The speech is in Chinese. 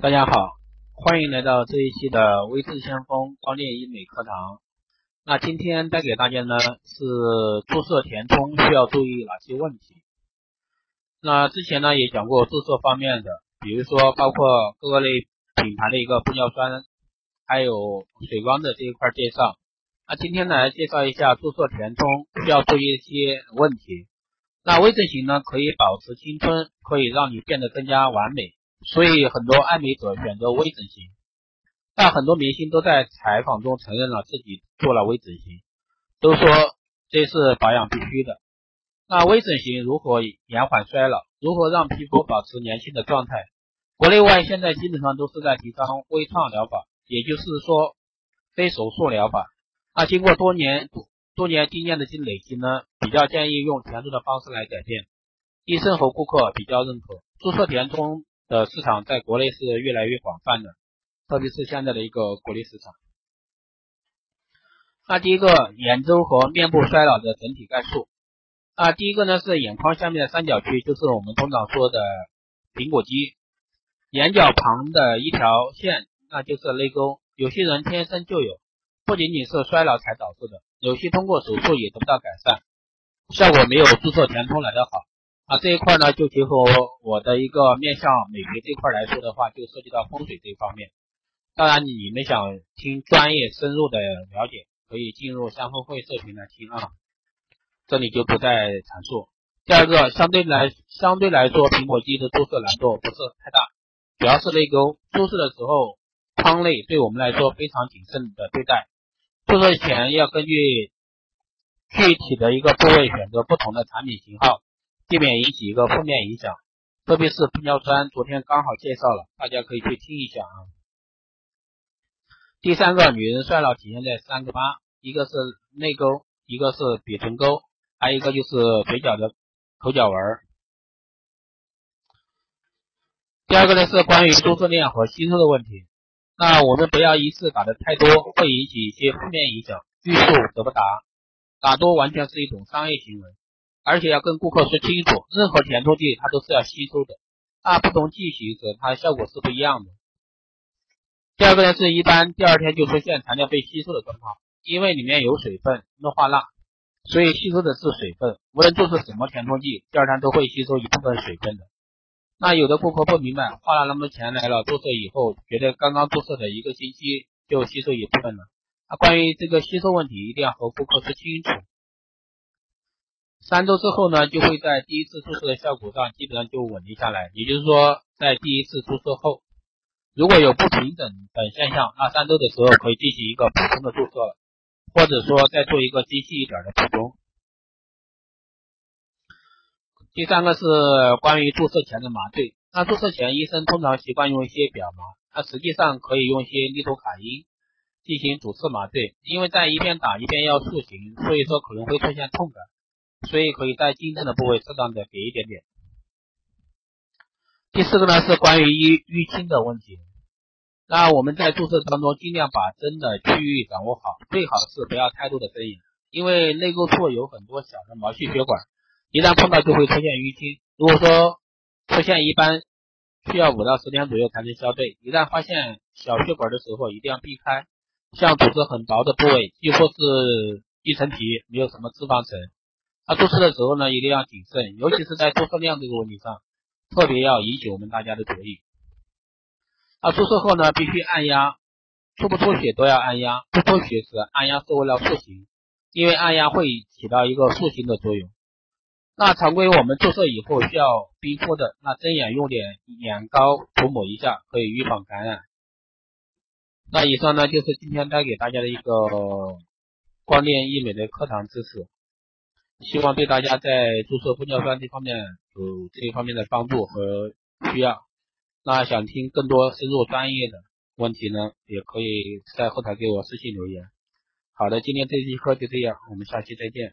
大家好，欢迎来到这一期的微智先锋光电医美课堂。那今天带给大家呢是注射填充需要注意哪些问题？那之前呢也讲过注射方面的，比如说包括各个类品牌的一个玻尿酸，还有水光的这一块介绍。那今天来介绍一下注射填充需要注意一些问题。那微整形呢可以保持青春，可以让你变得更加完美。所以很多爱美者选择微整形，但很多明星都在采访中承认了自己做了微整形，都说这是保养必须的。那微整形如何延缓衰老？如何让皮肤保持年轻的状态？国内外现在基本上都是在提倡微创疗法，也就是说非手术疗法。那经过多年多年经验的积累积呢，比较建议用填充的方式来改变。医生和顾客比较认可注射填充。的市场在国内是越来越广泛的，特别是现在的一个国内市场。那第一个，眼周和面部衰老的整体概述。啊，第一个呢是眼眶下面的三角区，就是我们通常说的苹果肌。眼角旁的一条线，那就是泪沟。有些人天生就有，不仅仅是衰老才导致的，有些通过手术也得不到改善，效果没有注射填充来的好。啊，这一块呢，就结合我的一个面向美学这块来说的话，就涉及到风水这一方面。当然，你们想听专业深入的了解，可以进入相峰会社群来听啊。这里就不再阐述。第二个，相对来相对来说，苹果肌的注射难度不是太大，主要是泪沟。注射的时候，眶内对我们来说非常谨慎的对待。注射前要根据具体的一个部位选择不同的产品型号。避免引起一个负面影响，特别是玻尿酸，昨天刚好介绍了，大家可以去听一下啊。第三个，女人衰老体现在三个疤，一个是内沟，一个是鼻唇沟，还有一个就是嘴角的口角纹。第二个呢是关于注射量和吸收的问题，那我们不要一次打的太多，会引起一些负面影响，欲速则不达，打多完全是一种商业行为。而且要跟顾客说清楚，任何填充剂它都是要吸收的，那不同剂型时它效果是不一样的。第二个呢是一般第二天就出现残料被吸收的状况，因为里面有水分，氯化钠，所以吸收的是水分。无论注射什么填充剂，第二天都会吸收一部分水分的。那有的顾客不明白，花了那么多钱来了，注射以后觉得刚刚注射的一个星期就吸收一部分了。那关于这个吸收问题，一定要和顾客说清楚。三周之后呢，就会在第一次注射的效果上基本上就稳定下来。也就是说，在第一次注射后，如果有不平整等现象，那三周的时候可以进行一个补充的注射，或者说再做一个精细一点的补充。第三个是关于注射前的麻醉。那注射前，医生通常习惯用一些表麻，那实际上可以用一些利托卡因进行主次麻醉，因为在一边打一边要塑形，所以说可能会出现痛感。所以可以在经痛的部位适当的给一点点。第四个呢是关于淤淤青的问题。那我们在注射当中尽量把针的区域掌握好，最好是不要太多的针眼，因为内沟处有很多小的毛细血管，一旦碰到就会出现淤青。如果说出现，一般需要五到十天左右才能消退。一旦发现小血管的时候，一定要避开。像组织很薄的部位，几乎是一层皮，没有什么脂肪层。那注射的时候呢，一定要谨慎，尤其是在注射量这个问题上，特别要引起我们大家的注意。那注射后呢，必须按压，出不出血都要按压，不出血时按压是为了塑形，因为按压会起到一个塑形的作用。那常规我们注射以后需要冰敷的，那针眼用点眼膏涂抹一下，可以预防感染。那以上呢就是今天带给大家的一个光电医美的课堂知识。希望对大家在注射玻尿酸这方面有这一方面的帮助和需要。那想听更多深入专业的问题呢，也可以在后台给我私信留言。好的，今天这期课就这样，我们下期再见。